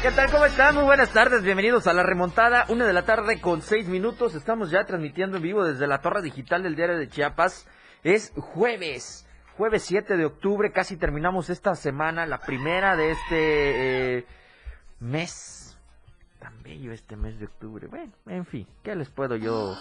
¿Qué tal? ¿Cómo están? Muy buenas tardes, bienvenidos a La Remontada, una de la tarde con seis minutos. Estamos ya transmitiendo en vivo desde la torre digital del diario de Chiapas. Es jueves, jueves 7 de octubre, casi terminamos esta semana, la primera de este eh, mes. Tan bello este mes de octubre. Bueno, en fin, ¿qué les puedo yo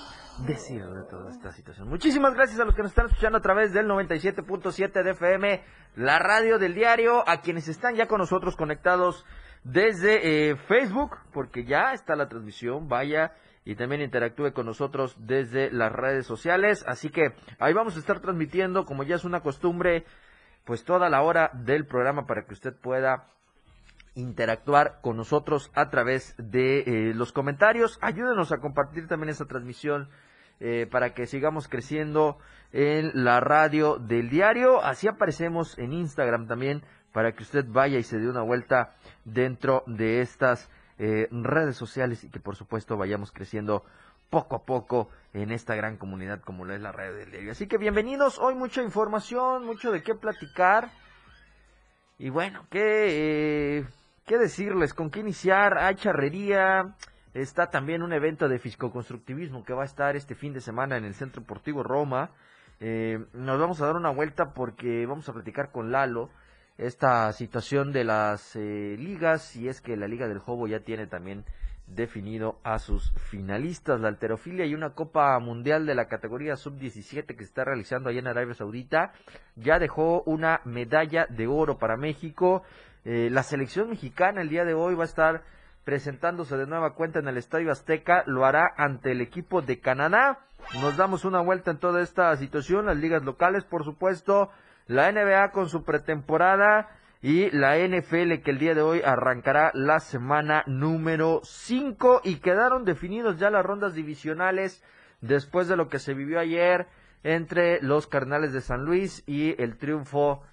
decir de toda esta situación? Muchísimas gracias a los que nos están escuchando a través del 97.7 de FM, la radio del diario, a quienes están ya con nosotros conectados desde eh, Facebook, porque ya está la transmisión, vaya y también interactúe con nosotros desde las redes sociales. Así que ahí vamos a estar transmitiendo, como ya es una costumbre, pues toda la hora del programa para que usted pueda interactuar con nosotros a través de eh, los comentarios. Ayúdenos a compartir también esta transmisión eh, para que sigamos creciendo en la radio del diario. Así aparecemos en Instagram también para que usted vaya y se dé una vuelta dentro de estas eh, redes sociales y que por supuesto vayamos creciendo poco a poco en esta gran comunidad como lo es la red del diario. Así que bienvenidos, hoy mucha información, mucho de qué platicar. Y bueno, qué, eh, qué decirles, con qué iniciar, hay charrería, está también un evento de fiscoconstructivismo que va a estar este fin de semana en el Centro Deportivo Roma. Eh, nos vamos a dar una vuelta porque vamos a platicar con Lalo esta situación de las eh, ligas y es que la Liga del Jobo ya tiene también definido a sus finalistas. La alterofilia y una Copa Mundial de la categoría sub-17 que se está realizando allá en Arabia Saudita ya dejó una medalla de oro para México. Eh, la selección mexicana el día de hoy va a estar presentándose de nueva cuenta en el Estadio Azteca. Lo hará ante el equipo de Canadá. Nos damos una vuelta en toda esta situación. Las ligas locales, por supuesto la NBA con su pretemporada y la NFL que el día de hoy arrancará la semana número 5 y quedaron definidos ya las rondas divisionales después de lo que se vivió ayer entre los Carnales de San Luis y el triunfo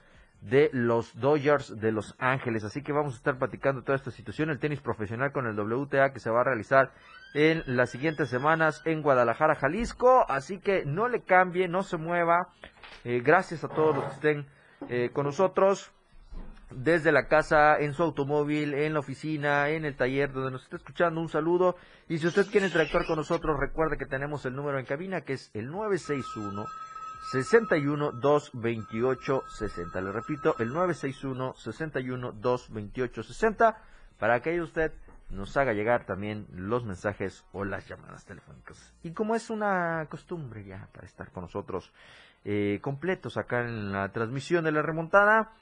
de los Dodgers de Los Ángeles. Así que vamos a estar platicando toda esta situación, el tenis profesional con el WTA que se va a realizar en las siguientes semanas en Guadalajara, Jalisco. Así que no le cambie, no se mueva. Eh, gracias a todos los que estén eh, con nosotros desde la casa, en su automóvil, en la oficina, en el taller, donde nos esté escuchando, un saludo. Y si usted quiere interactuar con nosotros, recuerde que tenemos el número en cabina, que es el 961 61 228 60. Le repito, el 961 61 228 60 para que usted nos haga llegar también los mensajes o las llamadas telefónicas. Y como es una costumbre ya para estar con nosotros eh, completos acá en la transmisión de la remontada,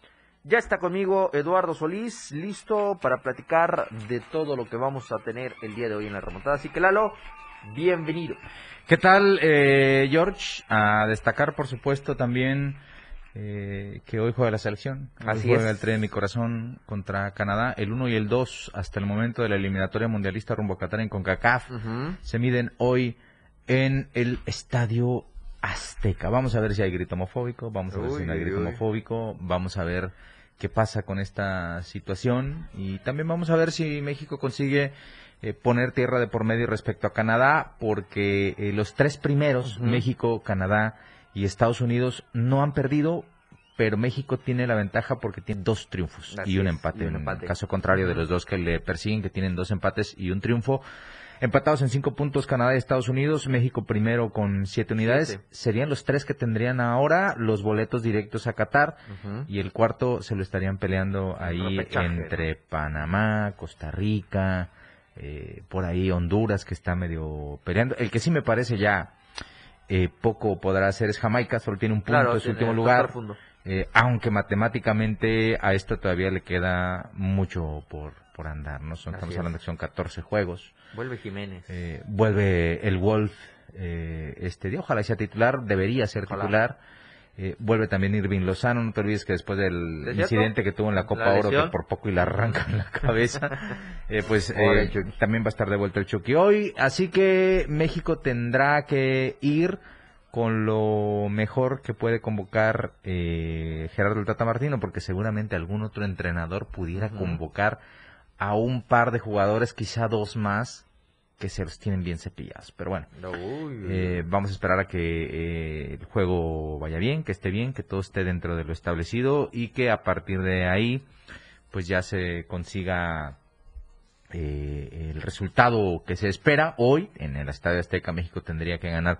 ya está conmigo Eduardo Solís, listo para platicar de todo lo que vamos a tener el día de hoy en la remontada. Así que Lalo, bienvenido. ¿Qué tal, eh, George? A destacar, por supuesto, también eh, que hoy juega la selección. Así juega el tren de mi corazón contra Canadá. El 1 y el 2 hasta el momento de la eliminatoria mundialista rumbo a Qatar en CONCACAF se miden hoy en el Estadio Azteca. Vamos a ver si hay grito homofóbico, vamos a ver si no hay grito homofóbico, vamos a ver qué pasa con esta situación y también vamos a ver si México consigue eh, poner tierra de por medio respecto a Canadá, porque eh, los tres primeros, México, Canadá y Estados Unidos, no han perdido, pero México tiene la ventaja porque tiene dos triunfos y un empate. En caso contrario de los dos que le persiguen, que tienen dos empates y un triunfo. Empatados en cinco puntos Canadá y Estados Unidos, México primero con siete unidades. Serían los tres que tendrían ahora los boletos directos a Qatar y el cuarto se lo estarían peleando ahí entre Panamá, Costa Rica, eh, por ahí Honduras que está medio peleando. El que sí me parece ya eh, poco podrá hacer es Jamaica, solo tiene un punto, en su último lugar. Eh, aunque matemáticamente a esto todavía le queda mucho por, por andar, ¿no? Son, estamos hablando que son 14 juegos. Vuelve Jiménez. vuelve el Wolf este día, ojalá sea titular, debería ser titular. Eh, vuelve también Irving Lozano, no te olvides que después del incidente que tuvo en la Copa Oro, que por poco y arranca en la cabeza, eh, pues eh, también va a estar de vuelta el Chucky hoy. Así que México tendrá que ir con lo mejor que puede convocar Gerardo el Tata Martino, porque seguramente algún otro entrenador pudiera convocar a un par de jugadores, quizá dos más, que se los tienen bien cepillados. Pero bueno, eh, vamos a esperar a que eh, el juego vaya bien, que esté bien, que todo esté dentro de lo establecido y que a partir de ahí pues ya se consiga eh, el resultado que se espera. Hoy en el Estadio Azteca México tendría que ganar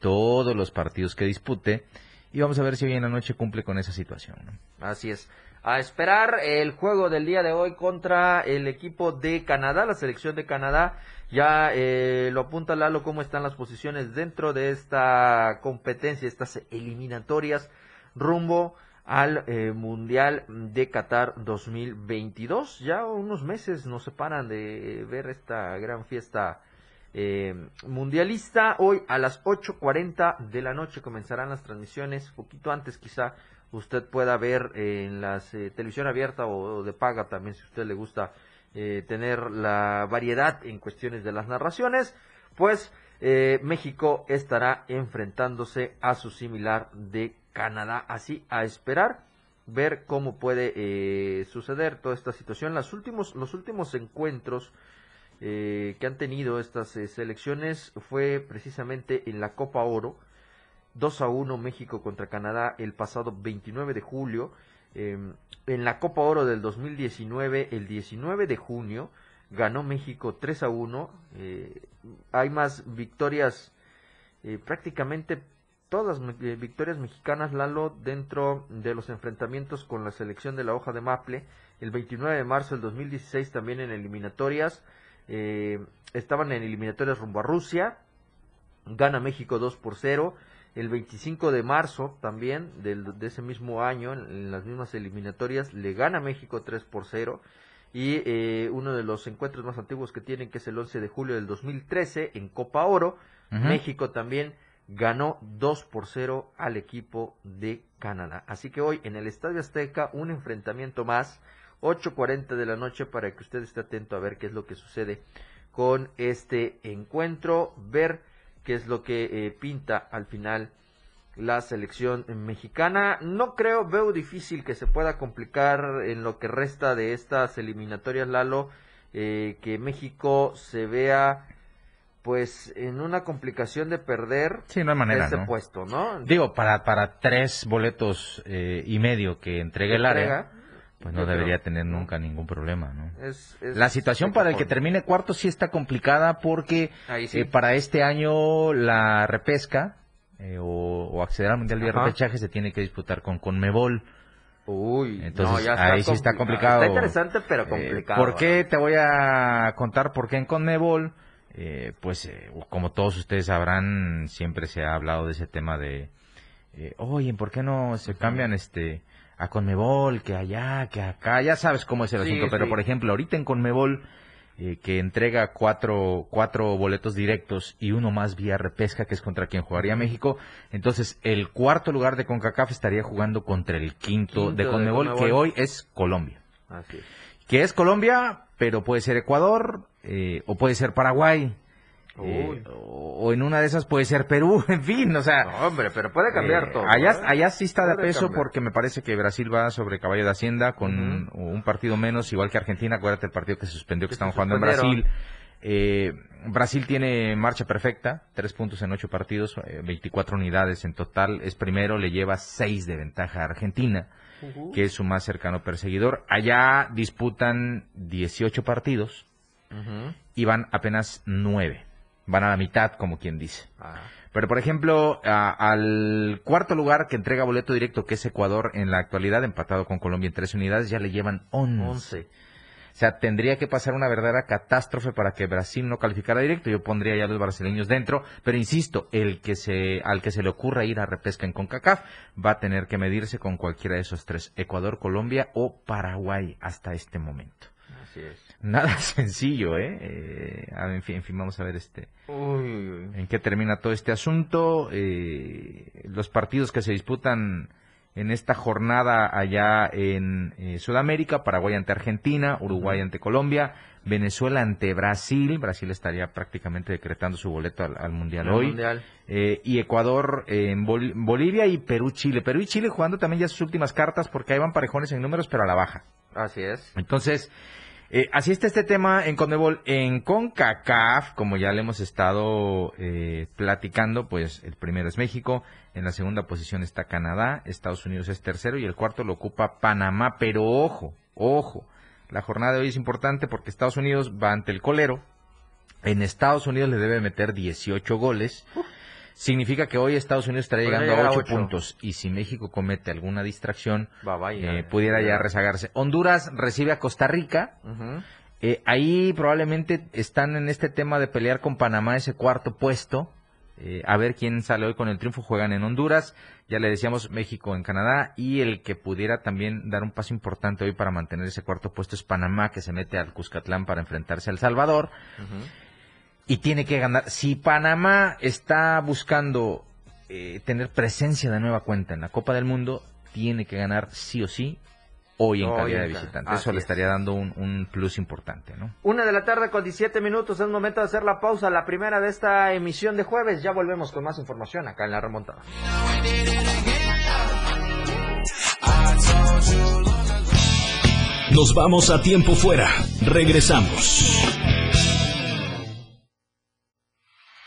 todos los partidos que dispute y vamos a ver si hoy en la noche cumple con esa situación. Así es a esperar el juego del día de hoy contra el equipo de Canadá, la selección de Canadá. Ya eh, lo apunta Lalo cómo están las posiciones dentro de esta competencia, estas eliminatorias rumbo al eh, Mundial de Qatar 2022. Ya unos meses nos separan de ver esta gran fiesta eh, mundialista. Hoy a las 8.40 de la noche comenzarán las transmisiones, poquito antes quizá usted pueda ver en la eh, televisión abierta o, de paga también si a usted le gusta eh, tener la variedad en cuestiones de las narraciones, pues eh, México estará enfrentándose a su similar de Canadá. Así a esperar ver cómo puede suceder toda esta situación. Los últimos, los últimos encuentros que han tenido estas selecciones fue precisamente en la Copa Oro 2 a 1 México contra Canadá el pasado 29 de julio. Em, en la Copa Oro del 2019, el 19 de junio, ganó México 3 a 1. Eh, hay más victorias, eh, prácticamente todas eh, victorias mexicanas, Lalo, dentro de los enfrentamientos con la selección de la hoja de Maple. El 29 de marzo del 2016 también en eliminatorias. Estaban en eliminatorias rumbo a Rusia. Gana México 2 por 0 el 25 de marzo también del, de ese mismo año, en, las mismas eliminatorias, le gana México 3 por 0. Y eh, uno de los encuentros más antiguos que tienen, que es el 11 de julio del 2013, en Copa Oro, México también ganó 2 por 0 al equipo de Canadá. Así que hoy en el Estadio Azteca, un enfrentamiento más, 8.40 de la noche, para que usted esté atento a ver qué es lo que sucede con este encuentro, ver qué es lo que eh, pinta al final la selección mexicana. No creo, veo difícil que se pueda complicar en lo que resta de estas eliminatorias, Lalo, eh, que México se vea pues en una complicación de perder sí, no hay manera, ese puesto, ¿no? Digo, para, para tres boletos eh, y medio que entregue el área, pues no debería tener nunca ningún problema, ¿no? la situación para el que termine cuarto sí está complicada porque eh, para este año la repesca eh, o, acceder al Mundial de Repechaje se tiene que disputar con Conmebol. Uy, entonces ahí sí está complicado. Está interesante, pero eh, complicado. ¿Por qué? Te voy a contar por qué en Conmebol. pues como todos ustedes sabrán, siempre se ha hablado de ese tema de, oye, ¿por qué no se cambian este a Conmebol, que allá, que acá, ya sabes cómo es el asunto, pero por ejemplo, ahorita en Conmebol, eh, que entrega cuatro, cuatro boletos directos y uno más vía repesca, que es contra quien jugaría México, entonces el cuarto lugar de CONCACAF estaría jugando contra el quinto, de, Conmebol, que hoy es Colombia. Así Que es Colombia, pero puede ser Ecuador eh, o puede ser Paraguay. Eh, o, en una de esas puede ser Perú, en fin, o sea. hombre, pero puede cambiar eh, todo. Allá, ¿eh? allá sí está de peso porque me parece que Brasil va sobre caballo de Hacienda con un partido menos, igual que Argentina. Acuérdate el partido que se suspendió que, estamos jugando en Brasil. Brasil tiene marcha perfecta, tres puntos en ocho partidos, 24 unidades en total. Es primero, le lleva seis de ventaja a Argentina, que es su más cercano perseguidor. Allá disputan 18 partidos y van apenas nueve van a la mitad, como quien dice. Pero, por ejemplo, al cuarto lugar que entrega boleto directo, que es Ecuador, en la actualidad, empatado con Colombia en tres unidades, ya le llevan 11. O sea, tendría que pasar una verdadera catástrofe para que Brasil no calificara directo. Yo pondría ya a los brasileños dentro, pero insisto, el que se, al que se le ocurra ir a repesca en CONCACAF va a tener que medirse con cualquiera de esos tres, Ecuador, Colombia o Paraguay hasta este momento. Así es. Nada sencillo, ¿eh? eh en, fin, en fin, vamos a ver este en qué termina todo este asunto. Eh, los partidos que se disputan en esta jornada allá en eh, Sudamérica, Paraguay ante Argentina, Uruguay ante Colombia, Venezuela ante Brasil, Brasil estaría prácticamente decretando su boleto al, Mundial hoy, eh, y Ecuador en Bolivia y Perú-Chile. Perú y Chile jugando también ya sus últimas cartas porque ahí van parejones en números, pero a la baja. Así es. Entonces, eh, así está este tema en Conmebol. En CONCACAF, como ya le hemos estado eh, platicando, pues el primero es México, en la segunda posición está Canadá, Estados Unidos es tercero y el cuarto lo ocupa Panamá. Pero ojo, ojo, la jornada de hoy es importante porque Estados Unidos va ante el colero. En Estados Unidos le debe meter 18 goles significa que hoy Estados Unidos estará llegando a 8, puntos. Y si México comete alguna distracción, eh, pudiera ya rezagarse. Honduras recibe a Costa Rica. Eh, ahí probablemente están en este tema de pelear con Panamá ese cuarto puesto. Eh, a ver quién sale hoy con el triunfo. Juegan en Honduras, ya le decíamos México en Canadá. Y el que pudiera también dar un paso importante hoy para mantener ese cuarto puesto es Panamá, que se mete al Cuscatlán para enfrentarse al Salvador y tiene que ganar. Si Panamá está buscando eh, tener presencia de nueva cuenta en la Copa del Mundo, tiene que ganar sí o sí hoy en calidad de visitante. Eso le estaría dando un, plus importante, ¿no? Una de la tarde con 17 minutos, es momento de hacer la pausa, la primera de esta emisión de jueves. Ya volvemos con más información acá en la remontada. Nos vamos a tiempo fuera. Regresamos.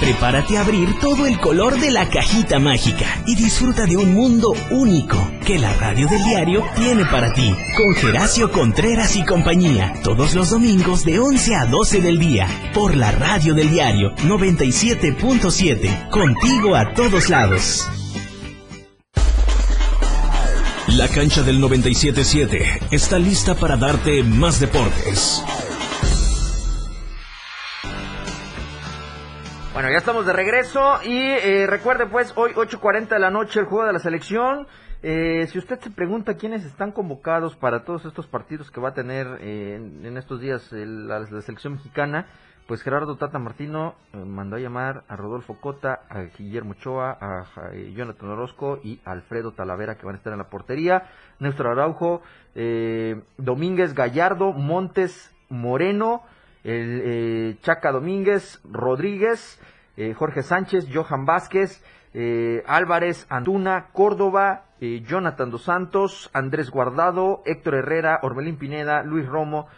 Prepárate a abrir todo el color de la cajita mágica y disfruta de un mundo único que la radio del diario tiene para ti. Con Geracio Contreras y compañía, todos los domingos de 11 a 12 del día, por la radio del diario 97.7, contigo a todos lados. La cancha del 97.7 está lista para darte más deportes. Bueno, ya estamos de regreso y eh, recuerde pues hoy 8.40 de la noche el juego de la selección. Eh, si usted se pregunta quiénes están convocados para todos estos partidos que va a tener eh, en, estos días la, selección mexicana, pues Gerardo Tata Martino mandó a llamar a Rodolfo Cota, a Guillermo Ochoa, a, Jonathan Orozco y Alfredo Talavera que van a estar en la portería, Néstor Araujo, Domínguez Gallardo, Montes Moreno, el eh, Chaca Domínguez, Rodríguez, eh, Jorge Sánchez, Johan Vázquez, eh, Álvarez, Antuna, Córdoba, Jonathan Dos Santos, Andrés Guardado, Héctor Herrera, Orbelín Pineda, Luis Romo,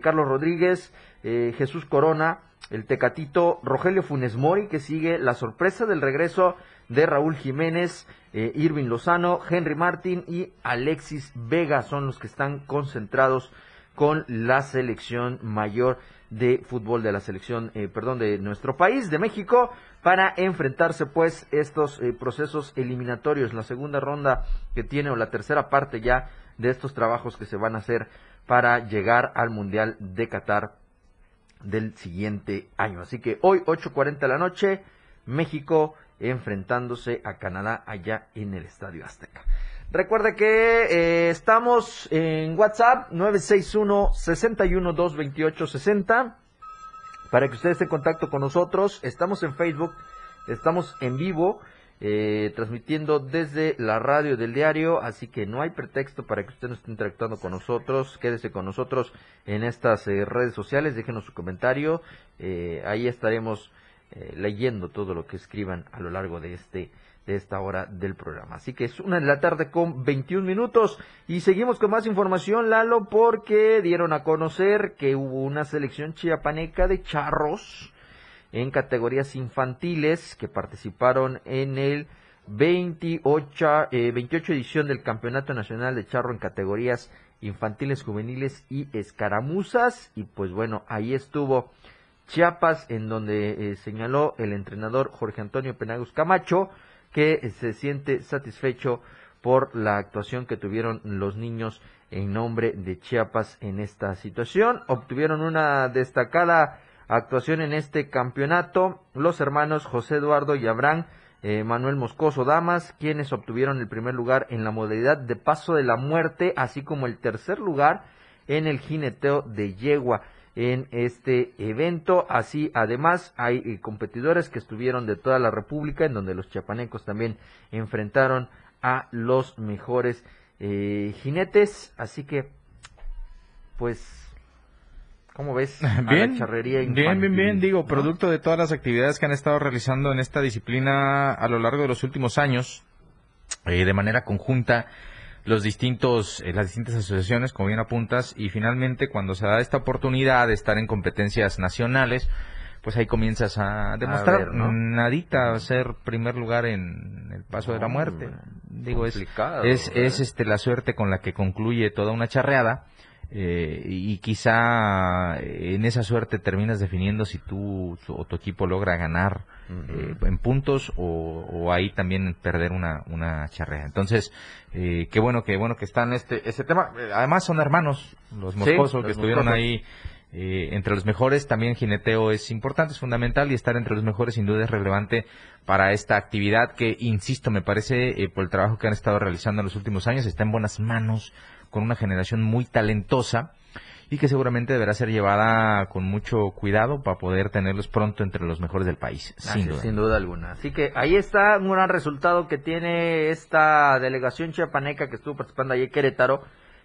Carlos Rodríguez, Jesús Corona, el Tecatito, Rogelio Funes Mori, que sigue la sorpresa del regreso de Raúl Jiménez, Irving Lozano, Henry Martín y Alexis Vega son los que están concentrados con la selección mayor de fútbol de la selección, eh, perdón, de nuestro país, de México, para enfrentarse pues estos eh, procesos eliminatorios, la segunda ronda que tiene o la tercera parte ya de estos trabajos que se van a hacer para llegar al Mundial de Qatar del siguiente año. Así que hoy 8.40 de la noche, México enfrentándose a Canadá allá en el Estadio Azteca. Recuerde que eh, estamos en WhatsApp 961 61 228 60 para que usted esté en contacto con nosotros. Estamos en Facebook, estamos en vivo. Eh, transmitiendo desde la radio del diario, así que no hay pretexto para que usted no esté interactuando con nosotros, quédese con nosotros en estas eh, redes sociales, déjenos su comentario, ahí estaremos leyendo todo lo que escriban a lo largo de este esta hora del programa. Así que es una de la tarde con 21 minutos y seguimos con más información, Lalo, porque dieron a conocer que hubo una selección chiapaneca de charros en categorías infantiles que participaron en el 28, 28 eh, edición del Campeonato Nacional de Charro en categorías infantiles, juveniles y escaramuzas. Y pues bueno, ahí estuvo Chiapas, en donde eh, señaló el entrenador Jorge Antonio Penagos Camacho que se siente satisfecho por la actuación que tuvieron los niños en nombre de Chiapas en esta situación. Obtuvieron una destacada actuación en este campeonato los hermanos José Eduardo y Abraham eh, Manuel Moscoso Damas, quienes obtuvieron el primer lugar en la modalidad de paso de la muerte, así como el tercer lugar en el jineteo de yegua en este evento. Así, además, hay eh, competidores que estuvieron de toda la República, en donde los chapanecos también enfrentaron a los mejores eh, jinetes. Así que, pues, ¿Cómo ves? Bien, bien, bien, bien, digo, producto de todas las actividades que han estado realizando en esta disciplina a lo largo de los últimos años, eh, de manera conjunta, los distintos, eh, las distintas asociaciones, como bien apuntas, y finalmente cuando se da esta oportunidad de estar en competencias nacionales, pues ahí comienzas a demostrar nadita ser primer lugar en el paso de la muerte. Digo, es, es, es este la suerte con la que concluye toda una charreada eh, y quizá en esa suerte terminas definiendo si tú o tu equipo logra ganar eh, en puntos o, ahí también perder una, una charrea. Entonces, eh, qué bueno que bueno que están este ese tema. Además son hermanos los moscosos que estuvieron ahí entre los mejores. También jineteo es importante, es fundamental y estar entre los mejores sin duda es relevante para esta actividad que, insisto, me parece por el trabajo que han estado realizando en los últimos años está en buenas manos con una generación muy talentosa y que seguramente deberá ser llevada con mucho cuidado para poder tenerlos pronto entre los mejores del país, sin, duda. sin duda alguna. Así que ahí está un gran resultado que tiene esta delegación chiapaneca que estuvo participando en Querétaro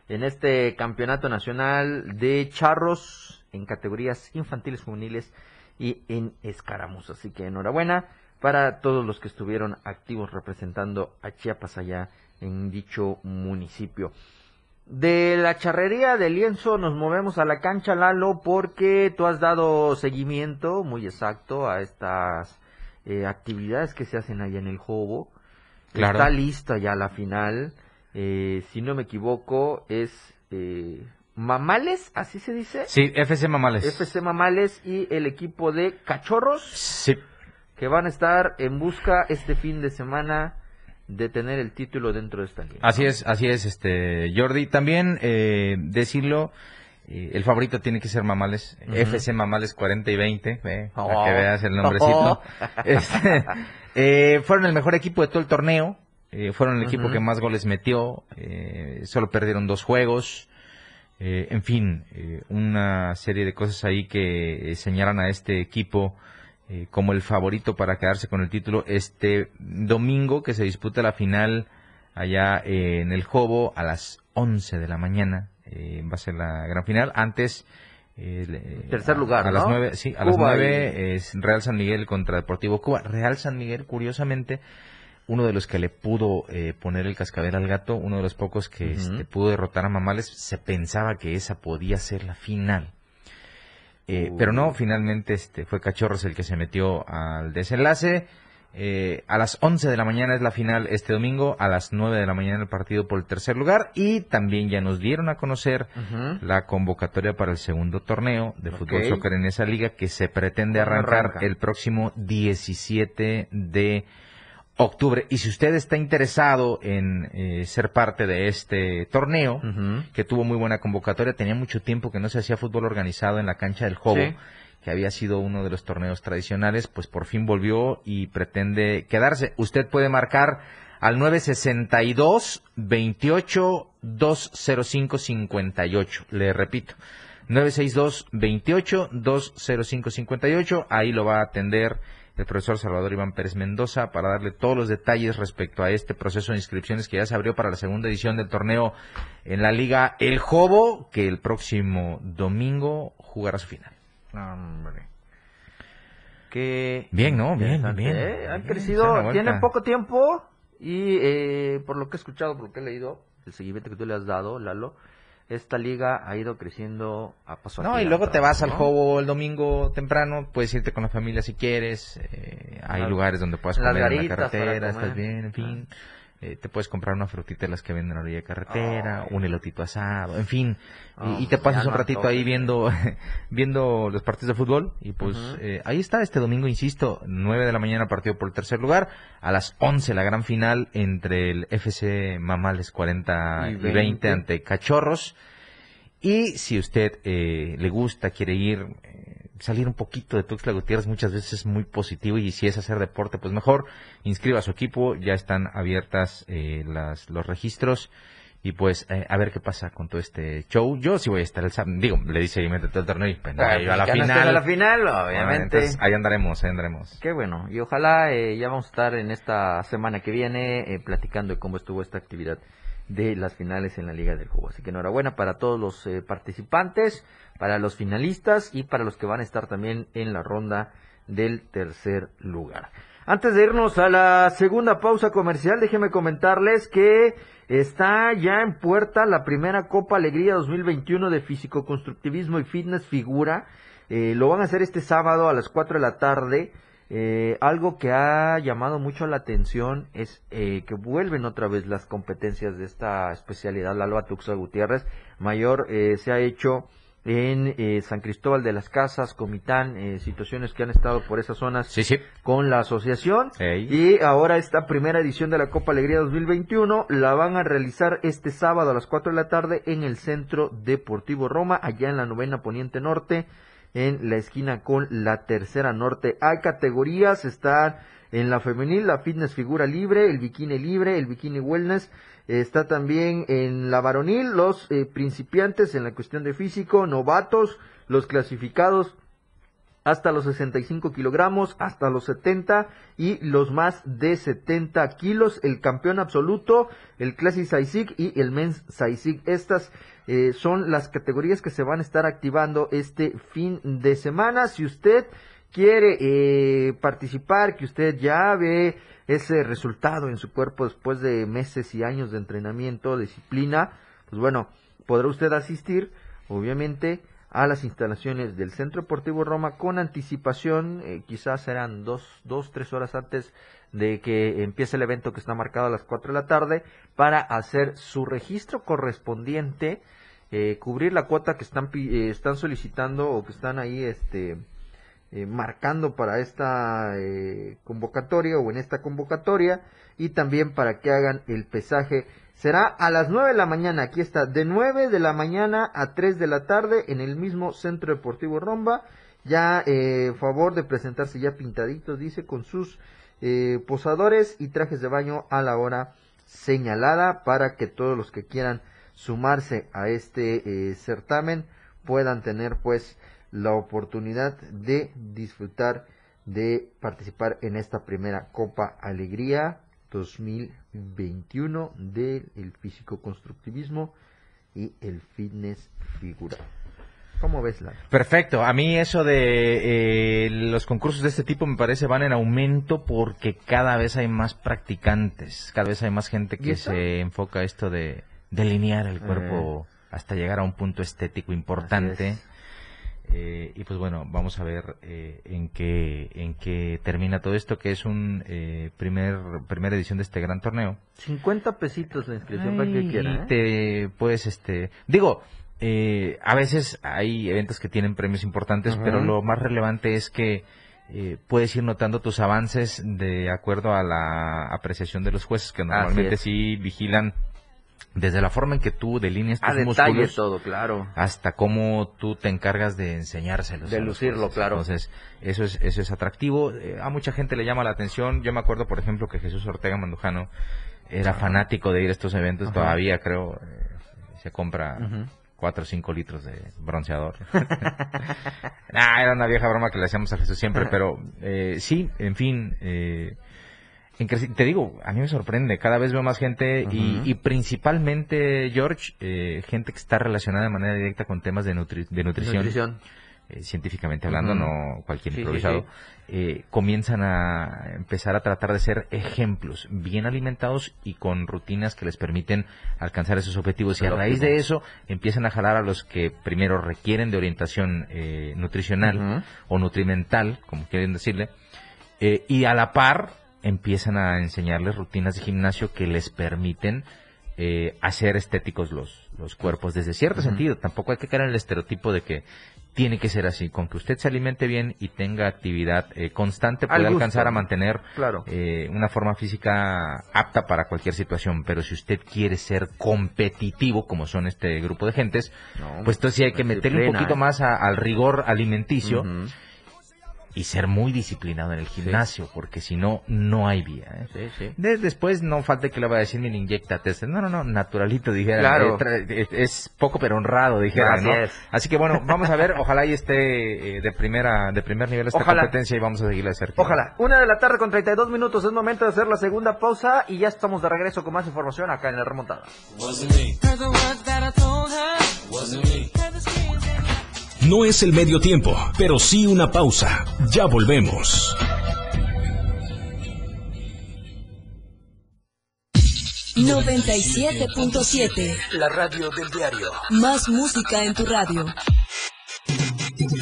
en este campeonato nacional de charros en categorías infantiles, juveniles y en escaramuz. Así que enhorabuena para todos los que estuvieron activos representando a Chiapas allá en dicho municipio. De la charrería de lienzo nos movemos a la cancha, Lalo, porque tú has dado seguimiento muy exacto a estas eh, actividades que se hacen allá en el Jobo. Está lista ya la final. Eh, si no me equivoco, es eh, Mamales, así se dice. Sí, FC Mamales. FC Mamales y el equipo de Cachorros. Sí. Que van a estar en busca este fin de semana de tener el título dentro de esta liga. Así es, así es, este Jordi. También eh, decirlo, eh, el favorito tiene que ser Mamales, FC Mamales 40 y 20, para que oh. veas el nombrecito. Este, eh, fueron el mejor equipo de todo el torneo, fueron el equipo que más goles metió, solo perdieron dos juegos. en fin, una serie de cosas ahí que señalan a este equipo eh, como el favorito para quedarse con el título este domingo que se disputa la final allá eh, en el Jobo a las 11 de la mañana. Eh, va a ser la gran final. Antes... Tercer lugar, a, las 9, sí, a las 9 es Real San Miguel contra Deportivo Cuba. Real San Miguel, curiosamente, uno de los que le pudo poner el cascabel al gato, uno de los pocos que este, pudo derrotar a Mamales, se pensaba que esa podía ser la final. Eh, pero no, finalmente este fue Cachorros el que se metió al desenlace. Eh, a las 11 de la mañana es la final este domingo, a las 9 de la mañana el partido por el tercer lugar y también ya nos dieron a conocer la convocatoria para el segundo torneo de fútbol soccer en esa liga que se pretende arrancar el próximo 17 de octubre. Y si usted está interesado en eh, ser parte de este torneo, que tuvo muy buena convocatoria, tenía mucho tiempo que no se hacía fútbol organizado en la cancha del Jobo, que había sido uno de los torneos tradicionales, pues por fin volvió y pretende quedarse. Usted puede marcar al 962 28 205 58. Le repito, 962 28 205 58. Ahí lo va a atender el profesor Salvador Iván Pérez Mendoza para darle todos los detalles respecto a este proceso de inscripciones que ya se abrió para la segunda edición del torneo en la Liga El Jobo, que el próximo domingo jugará su final. Hombre. Que bien, ¿no? Bien, bien. ¿eh? Han crecido, tienen poco tiempo y eh, por lo que he escuchado, por lo que he leído, el seguimiento que tú le has dado, Lalo, esta liga ha ido creciendo a paso No, y luego te vas al juego el domingo temprano, puedes irte con la familia si quieres, eh, hay lugares donde puedes comer en la carretera, estás bien, en fin. Eh, te puedes comprar una frutita de las que venden en la orilla de carretera, un elotito asado, en fin, y, te pasas un ratito ahí viendo viendo los partidos de fútbol y pues eh, ahí está este domingo, insisto, 9 de la mañana partido por el tercer lugar, a las 11 la gran final entre el FC Mamales 40 y 20, ante Cachorros y si usted eh, le gusta, quiere ir salir un poquito de Tuxtla Gutiérrez muchas veces es muy positivo y si es hacer deporte, pues mejor inscriba a su equipo, ya están abiertas eh, las, los registros y pues eh, a ver qué pasa con todo este show. Yo sí voy a estar el sábado, digo, le dice ahí mete todo el torneo y pues, a la final. A la final, obviamente. ahí andaremos, ahí andaremos. Qué bueno, y ojalá eh, ya vamos a estar en esta semana que viene platicando de cómo estuvo esta actividad de las finales en la Liga del Juego. Así que enhorabuena para todos los participantes para los finalistas y para los que van a estar también en la ronda del tercer lugar. Antes de irnos a la segunda pausa comercial, déjenme comentarles que está ya en puerta la primera Copa Alegría 2021 de Físico-Constructivismo y Fitness Figura. Eh, lo van a hacer este sábado a las 4 de la tarde. Eh, algo que ha llamado mucho la atención es eh, que vuelven otra vez las competencias de esta especialidad. Lalo Atuxa Gutiérrez Mayor se ha hecho en eh, San Cristóbal de las Casas, Comitán, eh, situaciones que han estado por esas zonas con la asociación. Y ahora esta primera edición de la Copa Alegría 2021 la van a realizar este sábado a las 4 de la tarde en el Centro Deportivo Roma, allá en la novena Poniente Norte, en la esquina con la tercera norte. Hay categorías, están en la femenil, la fitness figura libre, el bikini libre, el bikini wellness, Está también en la varonil los eh, principiantes en la cuestión de físico, novatos, los clasificados hasta los 65 kilogramos, hasta los 70 y los más de 70 kilos, el campeón absoluto, el Classic Saisig y el Men's Saisig. Estas eh, son las categorías que se van a estar activando este fin de semana. Si usted quiere eh, participar, que usted ya ve ese resultado en su cuerpo después de meses y años de entrenamiento, disciplina, pues bueno, podrá usted asistir, obviamente, a las instalaciones del Centro Deportivo Roma con anticipación, eh, quizás serán dos, dos, tres horas antes de que empiece el evento que está marcado a las cuatro de la tarde, para hacer su registro correspondiente, eh, cubrir la cuota que están, eh, están solicitando o que están ahí, este, marcando para esta convocatoria o en esta convocatoria y también para que hagan el pesaje. Será a las 9 de la mañana, aquí está, de 9 de la mañana a 3 de la tarde en el mismo Centro Deportivo Romba. Ya eh, favor de presentarse ya pintaditos, dice, con sus eh, posadores y trajes de baño a la hora señalada para que todos los que quieran sumarse a este certamen puedan tener pues la oportunidad de disfrutar de participar en esta primera Copa Alegría 2021 del físico constructivismo y el fitness figural. ¿Cómo ves, la? Perfecto. A mí eso de eh, los concursos de este tipo me parece van en aumento porque cada vez hay más practicantes, cada vez hay más gente que se enfoca a esto de delinear el cuerpo eh. hasta llegar a un punto estético importante. Eh, y pues bueno, vamos a ver eh, en qué en qué termina todo esto, que es un eh, primer primera edición de este gran torneo. 50 pesitos la inscripción para que quiera. Te puedes, este, digo, a veces hay eventos que tienen premios importantes, pero lo más relevante es que puedes ir notando tus avances de acuerdo a la apreciación de los jueces, que normalmente sí vigilan desde la forma en que tú delineas tus músculos todo, claro. hasta cómo tú te encargas de enseñárselos. De lucirlo, claro. Entonces, eso es, eso es atractivo. Eh, a mucha gente le llama la atención. Yo me acuerdo, por ejemplo, que Jesús Ortega Mandujano era fanático de ir a estos eventos, todavía creo, se compra cuatro o cinco litros de bronceador. era una vieja broma que le hacíamos a Jesús siempre, pero eh, sí, en fin, eh, te digo, a mí me sorprende, cada vez veo más gente y, principalmente, George, eh, gente que está relacionada de manera directa con temas de, de nutrición. Eh, científicamente hablando, no cualquier improvisado, eh, comienzan a empezar a tratar de ser ejemplos, bien alimentados y con rutinas que les permiten alcanzar esos objetivos. Y a raíz de eso empiezan a jalar a los que primero requieren de orientación eh, nutricional o nutrimental, como quieren decirle, y a la par empiezan a enseñarles rutinas de gimnasio que les permiten hacer estéticos los, los cuerpos desde cierto sentido. Tampoco hay que caer en el estereotipo de que tiene que ser así. Con que usted se alimente bien y tenga actividad eh, constante, puede alcanzar a mantener eh, una forma física apta para cualquier situación. Pero si usted quiere ser competitivo, como son este grupo de gentes, pues entonces sí hay que meterle un poquito ¿eh? más al rigor alimenticio y ser muy disciplinado en el gimnasio, porque si no, no hay vía. ¿eh? después no falta que le vaya a decir, mira, inyectate. No, no, no, naturalito, dijera. Claro. Es poco pero honrado, dijera, Así ¿no? Así que bueno, vamos a ver, ojalá y esté eh, de primera de primer nivel esta competencia y vamos a seguirle cerca. Ojalá. Una de la tarde con 32 minutos, es momento de hacer la segunda pausa y ya estamos de regreso con más información acá en la remontada. No es el medio tiempo, pero sí una pausa. Ya volvemos. ...97.7... La radio del diario. Más música en tu radio.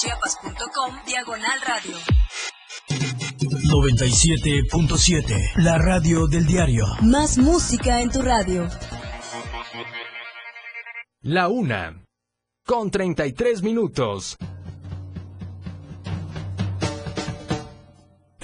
www.diariodechiapas.com Diagonal Radio. 97.7 La radio del diario. Más música en tu radio. La una. Con 33 minutos.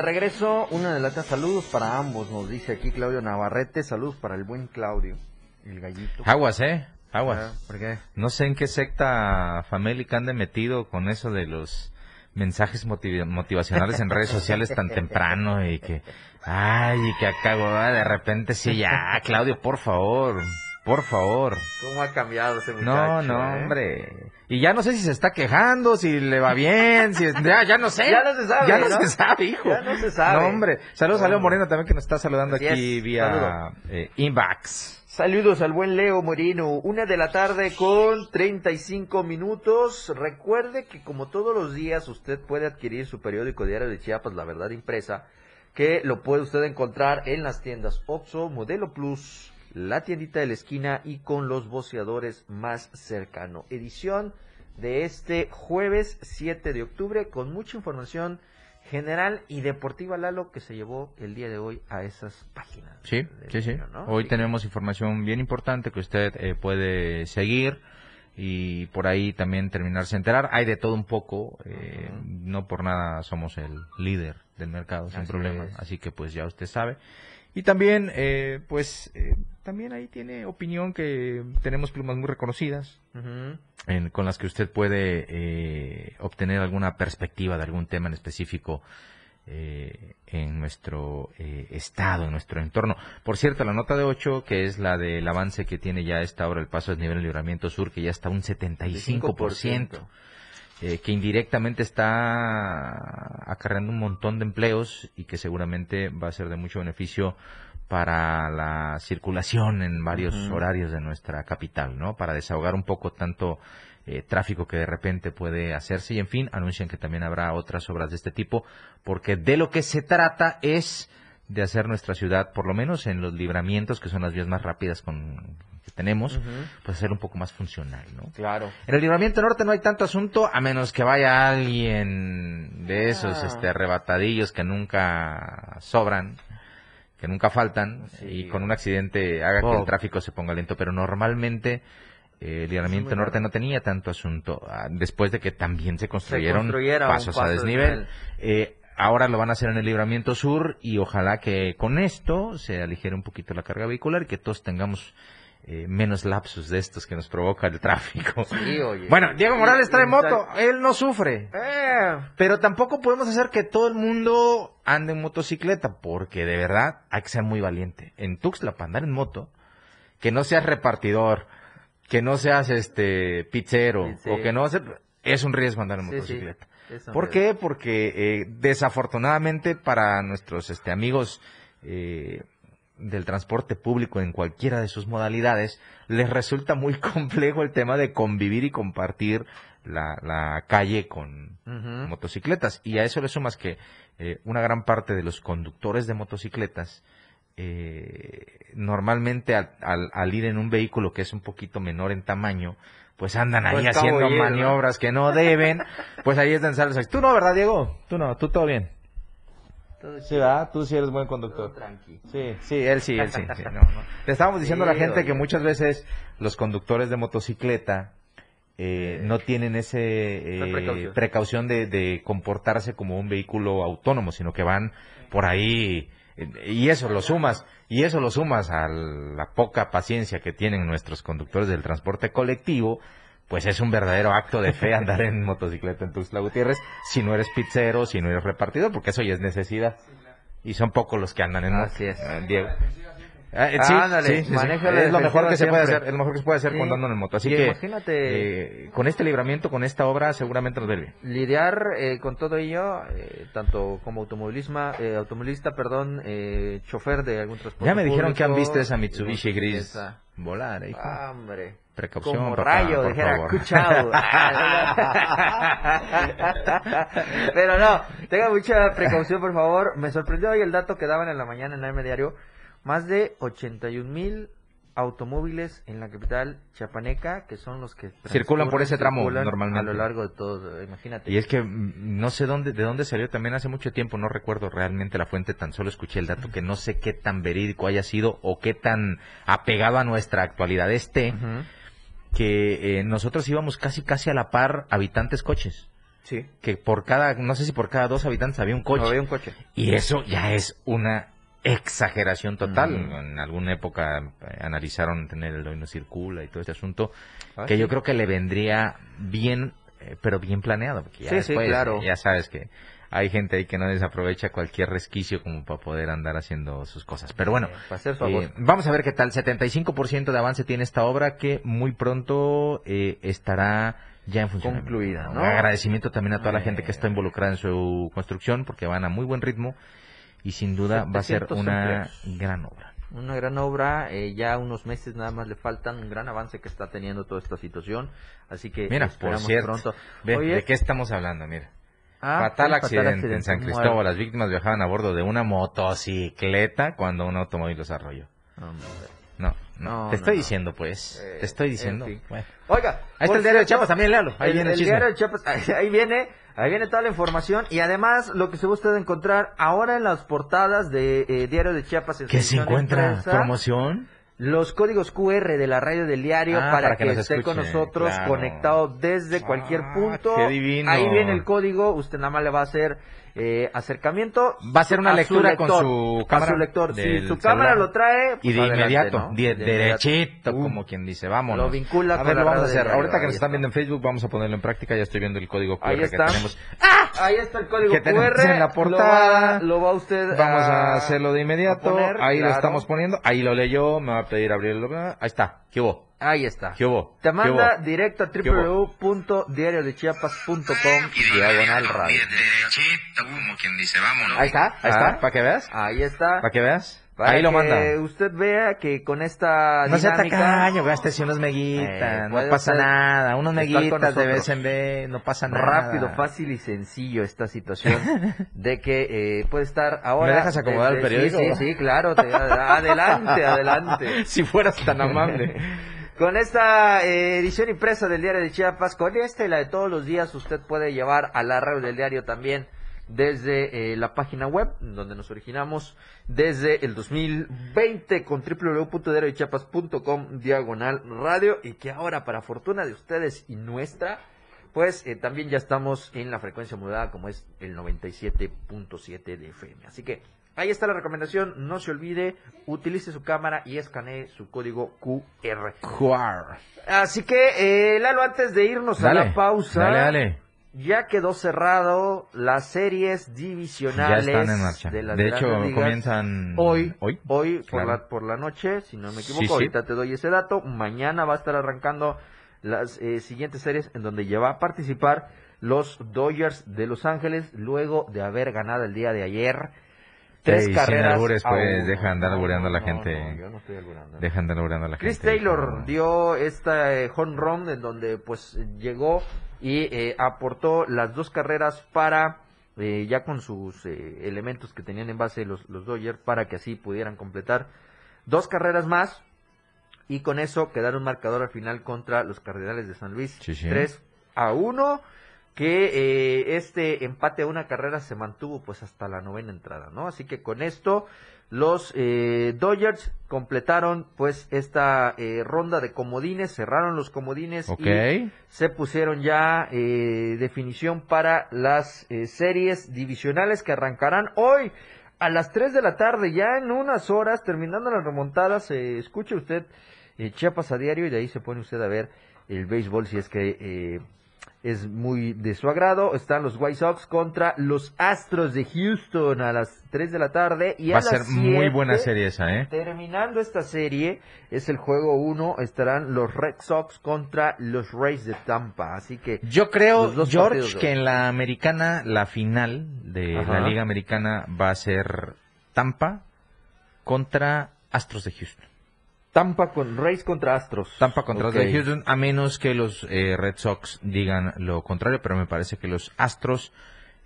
De regreso. Una de las saludos para ambos, nos dice aquí Claudio Navarrete. Saludos para el buen Claudio, el gallito. Aguas, ¿eh? Aguas. Ah, ¿Por qué? No sé en qué secta famélica ande metido con eso de los mensajes motivacionales en redes sociales tan temprano y que, ay, y que acá, de repente sí, ya, Claudio, por favor, por favor. ¿Cómo ha cambiado ese muchacho? No, no, eh? hombre. Y ya no sé si se está quejando, si le va bien, si ya, ya no sé. ya no se sabe. Ya no, se sabe, hijo. Ya no se sabe. No, hombre. Saludos a Leo Moreno también que nos está saludando aquí vía eh, inbox. Saludos al buen Leo Moreno. Una de la tarde con 35 minutos. Recuerde que como todos los días usted puede adquirir su periódico diario de Chiapas, La Verdad Impresa, que lo puede usted encontrar en las tiendas Oxo, Modelo Plus, la tiendita de la esquina y con los boceadores más cercano. Edición de este jueves 7 de octubre con mucha información general y deportiva Lalo que se llevó el día de hoy a esas páginas. Sí, sí, sí. Hoy tenemos información bien importante que usted eh, puede seguir y por ahí también terminarse de enterar. Hay de todo un poco, eh, no por nada somos el líder del mercado sin problema, así que pues ya usted sabe. Y también, eh, pues, eh, también ahí tiene opinión que tenemos plumas muy reconocidas, con las que usted puede eh, obtener alguna perspectiva de algún tema en específico en nuestro estado, en nuestro entorno. Por cierto, la nota de 8, que es la del avance que tiene ya esta hora el paso del nivel del libramiento sur, que ya está un 75%. Eh, que indirectamente está acarreando un montón de empleos y que seguramente va a ser de mucho beneficio para la circulación en varios horarios de nuestra capital, ¿no? Para desahogar un poco tanto eh, tráfico que de repente puede hacerse y en fin, anuncian que también habrá otras obras de este tipo, porque de lo que se trata es de hacer nuestra ciudad, por lo menos en los libramientos, que son las vías más rápidas con, que tenemos, pues ser un poco más funcional, ¿no? Claro. En el libramiento norte no hay tanto asunto, a menos que vaya alguien de esos ah. este, arrebatadillos que nunca sobran, que nunca faltan, y con un accidente haga que el tráfico se ponga lento, pero normalmente eh, el libramiento norte no tenía tanto asunto, ah, después de que también se construyeron pasos a desnivel. Eh, ahora lo van a hacer en el libramiento sur y ojalá que con esto se aligere un poquito la carga vehicular y que todos tengamos eh, menos lapsus de estos que nos provoca el tráfico. Bueno, Diego Morales trae moto, él no sufre. Eh. Pero tampoco podemos hacer que todo el mundo ande en motocicleta, porque de verdad hay que ser muy valiente. En Tuxtla, para andar en moto, que no seas repartidor, que no seas este pizzero, o que no seas... Es un riesgo andar en motocicleta. ¿Por qué? Porque eh, desafortunadamente para nuestros este, amigos eh, del transporte público en cualquiera de sus modalidades, les resulta muy complejo el tema de convivir y compartir la, calle con motocicletas. Y a eso le sumas que eh, una gran parte de los conductores de motocicletas, eh, normalmente al, ir en un vehículo que es un poquito menor en tamaño, pues andan ahí pues haciendo maniobras que no deben, pues ahí es donde sales. Tú no, ¿verdad, Diego? Tú no, tú todo bien sí, ¿verdad? Tú sí eres buen conductor. tranqui. Sí, sí, él sí, él sí. Le estábamos diciendo a la gente que muchas veces los conductores de motocicleta eh, no tienen ese eh, precaución, de, comportarse como un vehículo autónomo, sino que van por ahí y eso lo sumas y eso lo sumas a la poca paciencia que tienen nuestros conductores del transporte colectivo pues es un verdadero acto de fe andar en motocicleta en Tuxtla Gutiérrez si no eres pizzero, si no eres repartidor, porque eso ya es necesidad. Y son pocos los que andan en Así es. Eh, Diego. Ah, sí, sí, sí, es lo mejor que se puede hacer, es lo mejor que se puede hacer cuando andan en moto. Así que imagínate eh, con este libramiento, con esta obra, seguramente nos debe. Lidiar eh, con todo ello, tanto como automovilismo, automovilista, perdón, chofer de algún transporte. Ya me dijeron que han visto esa Mitsubishi gris volar, hijo. hombre. Precaución, Como rayo, dijera, escuchado. Pero no, tenga mucha precaución, por favor. Me sorprendió hoy el dato que daban en la mañana en el Diario. Más de 81 mil automóviles en la capital chiapaneca que son los que circulan por ese tramo normalmente a lo largo de todo imagínate y es que mm, no sé dónde de dónde salió también hace mucho tiempo no recuerdo realmente la fuente tan solo escuché el dato que no sé qué tan verídico haya sido o qué tan apegado a nuestra actualidad esté que eh, nosotros íbamos casi casi a la par habitantes coches. Sí. Que por cada, no sé si por cada dos habitantes había un coche. había un coche. Y eso ya es una exageración total. En alguna época eh, analizaron tener el hoy no circula y todo este asunto, ah, que yo creo que le vendría bien, eh, pero bien planeado. Porque ya sí, claro. ya sabes que hay gente ahí que no desaprovecha cualquier resquicio como para poder andar haciendo sus cosas. Pero bueno, eh, vamos a ver qué tal. 75% de avance tiene esta obra que muy pronto eh, estará ya en función. Concluida, Un agradecimiento también a toda la gente que está involucrada en su construcción porque van a muy buen ritmo y sin duda va a ser una gran obra. Una gran obra, eh, ya unos meses nada más le faltan, un gran avance que está teniendo toda esta situación, así que Mira, por cierto, pronto. ¿de qué estamos hablando? Mira. Ah, fatal, accidente en San Cristóbal. Las víctimas viajaban a bordo de una motocicleta cuando un automóvil los arrolló. No, no. te estoy diciendo, pues. te estoy diciendo. Oiga. Ahí está el diario de Chiapas, también léalo. Ahí viene el, diario de Chiapas, ahí, viene, ahí viene toda la información. Y además, lo que se va usted a encontrar ahora en las portadas de eh, Diario de Chiapas. ¿Qué se encuentra? ¿Promoción? Los códigos QR de la radio del diario ah, para, que, esté con nosotros conectado desde cualquier ah, punto. Qué divino. Ahí viene el código, usted nada más le va a hacer eh, acercamiento. Va a ser una lectura con su cámara. su lector. Si su cámara lo trae. y de pues inmediato, derechito, como quien dice, vámonos. Lo vincula a ver, lo vamos a hacer. Ahorita que nos están viendo en Facebook, vamos a ponerlo en práctica. Ya estoy viendo el código QR ahí está. que tenemos. ¡Ah! Ahí está el código que QR. en la portada. Lo va, usted Vamos a, hacerlo de inmediato. ahí lo estamos poniendo. Ahí lo leyó. Me va a pedir abrirlo. Ahí está. ¿Qué hubo? Ahí está. ¿Qué hubo? Te manda directo a www.diariodechiapas.com diagonal radio. como quien dice, vámonos. Ahí está, ahí está. Ah, ¿Para que veas? Ahí está. ¿Para que veas? Ahí lo manda. Que usted vea que con esta No sea tacaño, gaste unos meguitas, eh, no pasa nada, unos meguitas de vez en vez, no pasa nada. Rápido, fácil y sencillo esta situación de que eh, puede estar ahora... ¿Me dejas acomodar el periódico? Sí, sí, claro, adelante, adelante. si fueras tan amable. Con esta eh, edición impresa del Diario de Chiapas, con esta y la de todos los días, usted puede llevar a la radio del diario también desde eh, la página web donde nos originamos desde el 2020 con www.diariodechiapas.com diagonal radio y que ahora para fortuna de ustedes y nuestra pues eh, también ya estamos en la frecuencia mudada como es el 97.7 de FM. Así que Ahí está la recomendación, no se olvide, utilice su cámara y escanee su código QR. QR. Así que, eh, Lalo, antes de irnos a la pausa, ya quedó cerrado las series divisionales ya están en marcha. de las De hecho, comienzan hoy, hoy, hoy por, la, por la noche, si no me equivoco, ahorita te doy ese dato. Mañana va a estar arrancando las eh, siguientes series en donde ya va a participar los Dodgers de Los Ángeles luego de haber ganado el día de ayer tres carreras. Albures, pues, deja andar albureando a la gente. yo no estoy albureando. Deja andar albureando a la Chris gente. Chris Taylor dio esta eh, home run en donde pues llegó y eh, aportó las dos carreras para eh, ya con sus eh, elementos que tenían en base los, los Dodgers para que así pudieran completar dos carreras más y con eso quedar un marcador al final contra los Cardenales de San Luis sí, 3 a 1 que eh, este empate a una carrera se mantuvo pues hasta la novena entrada, ¿no? Así que con esto los eh, Dodgers completaron pues esta eh, ronda de comodines, cerraron los comodines y se pusieron ya eh, definición para las eh, series divisionales que arrancarán hoy a las 3 de la tarde, ya en unas horas, terminando las remontadas, escuche usted Chiapas a diario y de ahí se pone usted a ver el béisbol si es que es muy de su agrado. Están los White Sox contra los Astros de Houston a las 3 de la tarde. Y Va a, ser muy buena serie esa, ¿eh? Terminando esta serie, es el juego 1, estarán los Red Sox contra los Rays de Tampa. Así que. Yo creo, George, que en la americana, la final de la Liga Americana va a ser Tampa contra Astros de Houston. Tampa con Rays contra Astros. Tampa contra Astros de Houston, a menos que los eh, Red Sox digan lo contrario, pero me parece que los Astros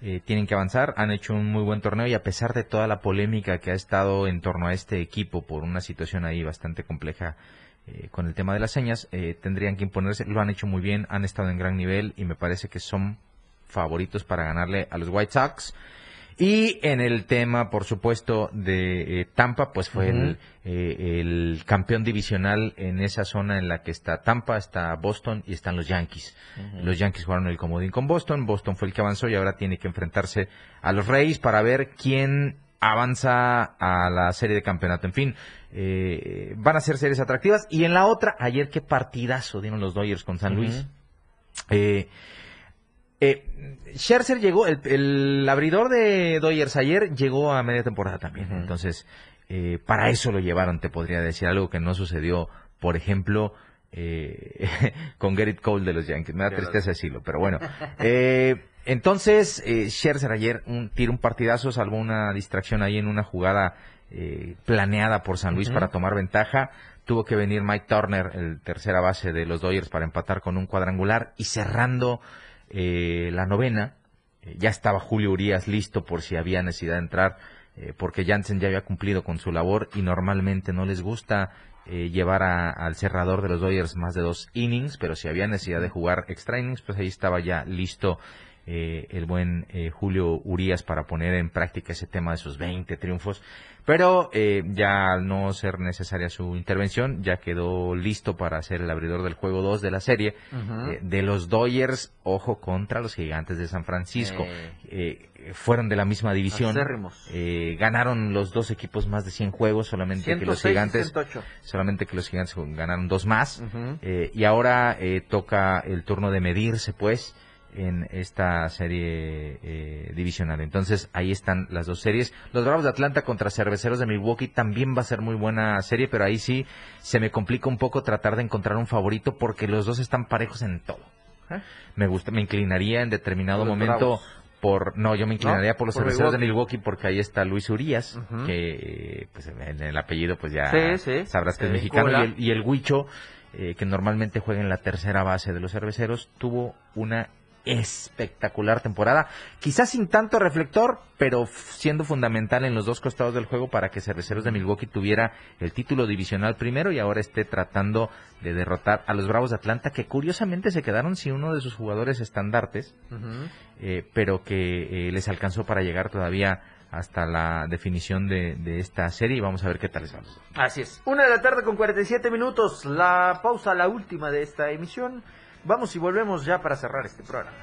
eh, tienen que avanzar. Han hecho un muy buen torneo y a pesar de toda la polémica que ha estado en torno a este equipo por una situación ahí bastante compleja eh, con el tema de las señas, tendrían que imponerse. Lo han hecho muy bien, han estado en gran nivel y me parece que son favoritos para ganarle a los White Sox. Y en el tema, por supuesto, de eh, Tampa, pues fue el, eh, el, campeón divisional en esa zona en la que está Tampa, está Boston y están los Yankees. Los Yankees jugaron el comodín con Boston, Boston fue el que avanzó y ahora tiene que enfrentarse a los Reyes para ver quién avanza a la serie de campeonato. En fin, eh, van a ser series atractivas. Y en la otra, ayer qué partidazo dieron los Dodgers con San Luis. Eh, eh, Scherzer llegó, el, abridor de Dodgers ayer llegó a media temporada también. Entonces, eh, para eso lo llevaron, te podría decir, algo que no sucedió, por ejemplo, eh, con Gerrit Cole de los Yankees. Me da tristeza decirlo, pero bueno. Eh, entonces, eh, Scherzer ayer un, tiró un partidazo, salvó una distracción ahí en una jugada planeada por San Luis para tomar ventaja. Tuvo que venir Mike Turner, el tercera base de los Dodgers, para empatar con un cuadrangular y cerrando eh, la novena, eh, ya estaba Julio Urias listo por si había necesidad de entrar eh, porque Jansen ya había cumplido con su labor y normalmente no les gusta eh, llevar al cerrador de los Dodgers más de dos innings, pero si había necesidad de jugar extra innings, pues ahí estaba ya listo eh, el buen eh, Julio Urias para poner en práctica ese tema de sus 20 triunfos. Pero eh, ya al no ser necesaria su intervención, ya quedó listo para ser el abridor del juego 2 de la serie. de los Dodgers, ojo contra los gigantes de San Francisco. fueron de la misma división. ganaron los dos equipos más de 100 juegos, solamente que los gigantes. Solamente que los gigantes ganaron dos más. y ahora toca el turno de medirse, pues en esta serie eh, divisional. Entonces ahí están las dos series. Los Bravos de Atlanta contra Cerveceros de Milwaukee también va a ser muy buena serie, pero ahí sí se me complica un poco tratar de encontrar un favorito porque los dos están parejos en todo. ¿Eh? Me gusta, me inclinaría en determinado momento por no, yo me inclinaría por los cerveceros de Milwaukee porque ahí está Luis Urias, que pues en el apellido pues ya sabrás que es mexicano y el, y el Huicho eh, que normalmente juega en la tercera base de los cerveceros, tuvo una espectacular temporada, quizás sin tanto reflector, pero siendo fundamental en los dos costados del juego para que Cerveceros de Milwaukee tuviera el título divisional primero y ahora esté tratando de derrotar a los Bravos de Atlanta, que curiosamente se quedaron sin uno de sus jugadores estandartes, eh, pero que eh, les alcanzó para llegar todavía hasta la definición de, de, esta serie y vamos a ver qué tal les va. Así es. Una de la tarde con 47 minutos, la pausa, la última de esta emisión. Vamos y volvemos ya para cerrar este programa.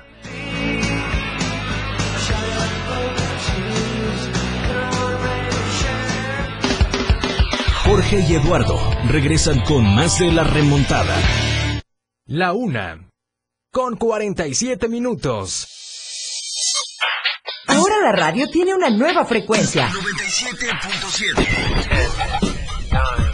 Jorge y Eduardo regresan con más de la remontada. La una. Con 47 minutos. Ahora la radio tiene una nueva frecuencia. 97.7.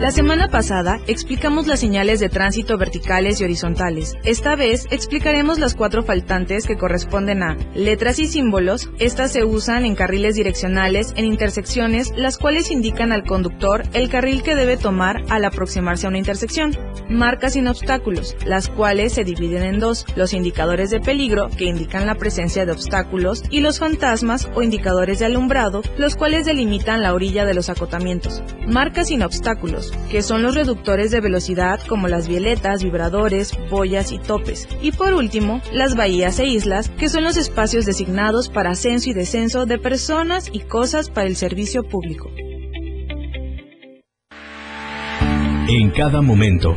La semana pasada explicamos las señales de tránsito verticales y horizontales. Esta vez explicaremos las cuatro faltantes que corresponden a letras y símbolos. Estas se usan en carriles direccionales en intersecciones, las cuales indican al conductor el carril que debe tomar al aproximarse a una intersección. Marcas sin obstáculos, las cuales se dividen en dos, los indicadores de peligro, que indican la presencia de obstáculos, y los fantasmas o indicadores de alumbrado, los cuales delimitan la orilla de los acotamientos. Marcas sin obstáculos que son los reductores de velocidad como las violetas, vibradores, boyas y topes. Y por último, las bahías e islas, que son los espacios designados para ascenso y descenso de personas y cosas para el servicio público. En cada momento,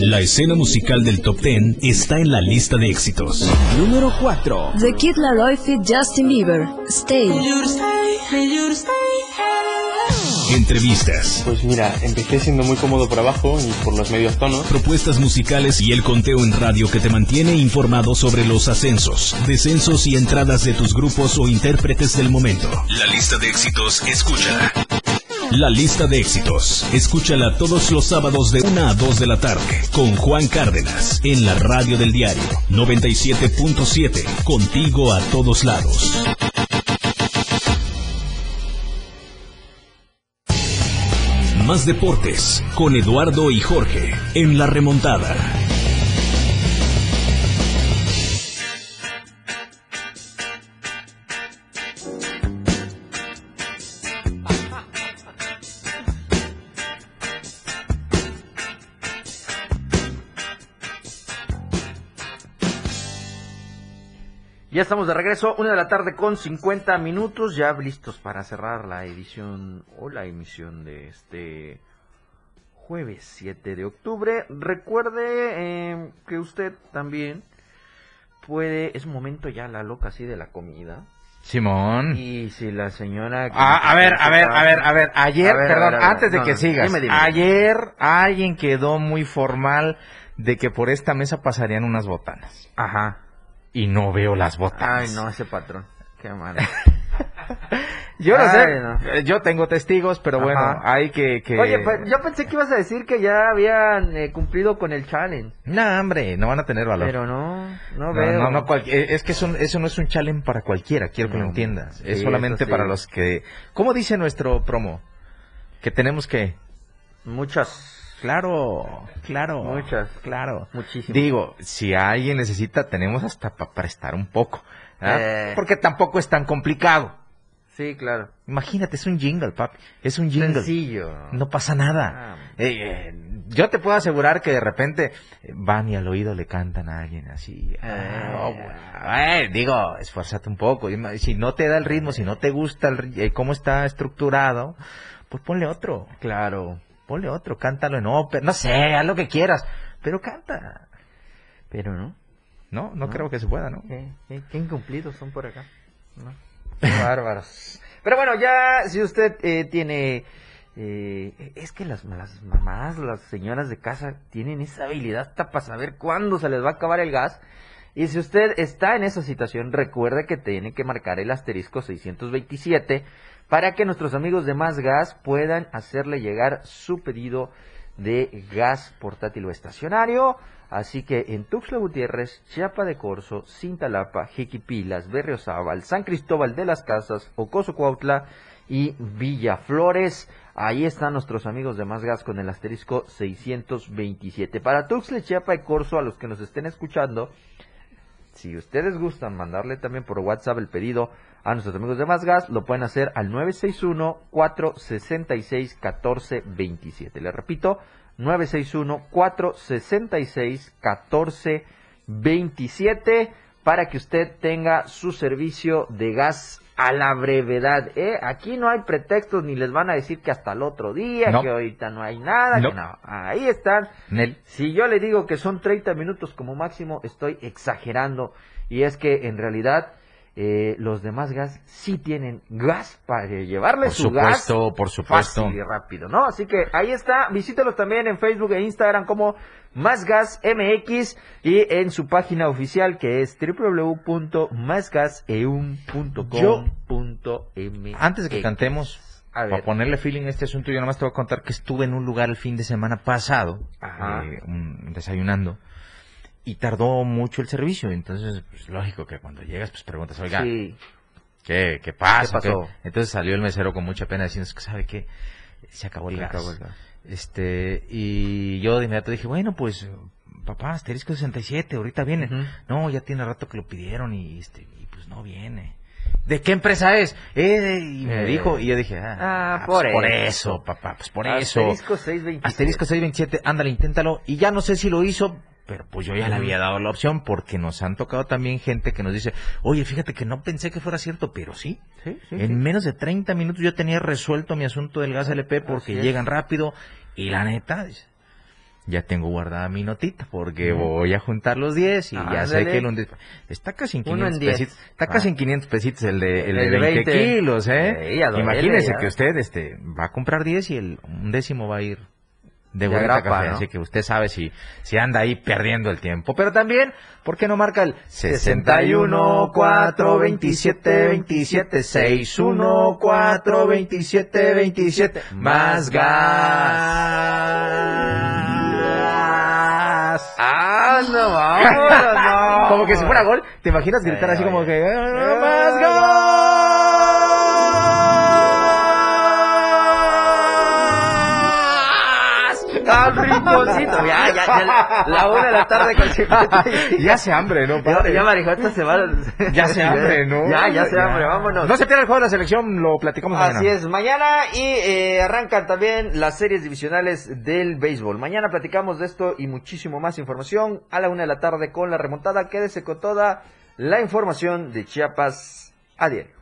La escena musical del top 10 está en la lista de éxitos. Número 4. The Kid Laroi Fit Justin Bieber. Stay. Entrevistas. Pues mira, empecé siendo muy cómodo por abajo y por los medios tonos. Propuestas musicales y el conteo en radio que te mantiene informado sobre los ascensos, descensos y entradas de tus grupos o intérpretes del momento. La lista de éxitos, escúchala. La lista de éxitos. Escúchala todos los sábados de 1 a 2 de la tarde con Juan Cárdenas en la radio del diario 97.7. Contigo a todos lados. Más deportes con Eduardo y Jorge en la remontada. Ya estamos de regreso, una de la tarde con 50 minutos, ya listos para cerrar la edición o la emisión de este jueves 7 de octubre. Recuerde eh, que usted también puede, es momento ya la loca así de la comida. Simón. Y si la señora... Ah, a ver, a ver, a ver, a ver, ayer, perdón, antes de que sigas, ayer alguien quedó muy formal de que por esta mesa pasarían unas botanas. Ajá y no veo las botas. Ay, no, ese patrón. Qué mal. yo no sé, eh, yo tengo testigos, pero bueno, hay que, Oye, pues, yo pensé que ibas a decir que ya habían eh, cumplido con el challenge. No, hombre, no van a tener valor. Pero no, no, veo. No, no, eh, es que eso, eso, no es un challenge para cualquiera, quiero que lo entiendas. es solamente para los que... ¿Cómo dice nuestro promo? Que tenemos que... Muchas Claro, claro. Muchas. Claro. Muchísimas. Digo, si alguien necesita, tenemos hasta para prestar un poco. Eh. Porque tampoco es tan complicado. Sí, claro. Imagínate, es un jingle, papi. Es un jingle. Sencillo. No pasa nada. Ah. Eh, eh, yo te puedo asegurar que de repente van y al oído le cantan a alguien así. Ah, digo, esfuérzate un poco. Si no te da el ritmo, si no te gusta el, cómo está estructurado, pues ponle otro. Claro ponle otro, cántalo en ópera, no sé, haz lo que quieras, pero canta. Pero no. No, no, creo que se pueda, ¿no? ¿Qué, incumplidos son por acá. bárbaros. Pero bueno, ya si usted eh, tiene... Eh, es que las, las mamás, las señoras de casa tienen esa habilidad hasta para saber cuándo se les va a acabar el gas. Y si usted está en esa situación, recuerde que tiene que marcar el asterisco 627 para que nuestros amigos de Más Gas puedan hacerle llegar su pedido de gas portátil o estacionario. Así que en Tuxtla Gutiérrez, Chiapa de Corzo, Cintalapa, Jiquipilas, Berriozábal, San Cristóbal de las Casas, Ocoso Cuautla y Villaflores. Ahí están nuestros amigos de Más Gas con el asterisco 627. Para Tuxtla, Chiapa y Corzo, a los que nos estén escuchando, si ustedes gustan mandarle también por WhatsApp el pedido a nuestros amigos de Más Gas, lo pueden hacer al 961-466-1427. Le repito, 961-466-1427 para que usted tenga su servicio de gas a la brevedad. ¿eh? Aquí no hay pretextos ni les van a decir que hasta el otro día, que ahorita no hay nada, no. Ahí están. Si yo le digo que son 30 minutos como máximo, estoy exagerando. Y es que en realidad eh, los demás gas sí tienen gas para llevarle su gas por supuesto. fácil y rápido no así que ahí está. Visítelos también en Facebook e Instagram como más gas MX y en su página oficial que es www.másgaseum.com.mx antes de que cantemos para ponerle feeling a este asunto yo nomás te voy a contar que estuve en un lugar el fin de semana pasado eh, desayunando y tardó mucho el servicio. Entonces, pues lógico que cuando llegas, pues preguntas, oiga, ¿qué, qué pasa? pasó? Entonces salió el mesero con mucha pena diciendo, sabe qué, se acabó el, gas. Este, y yo de inmediato dije, bueno, pues, papá, asterisco 67, ahorita viene. No, ya tiene rato que lo pidieron y, este, y pues no viene. ¿De qué empresa es? Eh, y me eh. dijo, y yo dije, ah, ah, ah pues por, eso. papá, pues por eso. Asterisco 627. Asterisco 627, ándale, inténtalo. Y ya no sé si lo hizo, pero pues yo ya le había dado la opción porque nos han tocado también gente que nos dice, oye, fíjate que no pensé que fuera cierto, pero sí. en menos de 30 minutos yo tenía resuelto mi asunto del gas LP porque llegan rápido y la neta, ya tengo guardada mi notita porque voy a juntar los 10 y ya sé que el está casi en 500 pesitos, está casi en 500 pesitos el de, el, de 20, kilos, ¿eh? Imagínese que usted este va a comprar 10 y el un décimo va a ir de Bonita Café, así que usted sabe si, si anda ahí perdiendo el tiempo. Pero también, ¿por qué no marca el 61 4 27 27 61 4 27 27 más gas? Ah, no, vamos, no. como que si fuera gol, ¿te imaginas gritar así como que ah, más gas? Al rinconcito. Ya, ya, ya, la una de la tarde con Ya se hambre, ¿no? Padre? Ya, ya se va. Ya se hambre, ¿no? Ya, ya se hambre, vámonos. No se pierda el juego de la selección, lo platicamos mañana. Así es, mañana y eh, arrancan también las series divisionales del béisbol. Mañana platicamos de esto y muchísimo más información a la una de la tarde con la remontada. Quédese con toda la información de Chiapas a diario.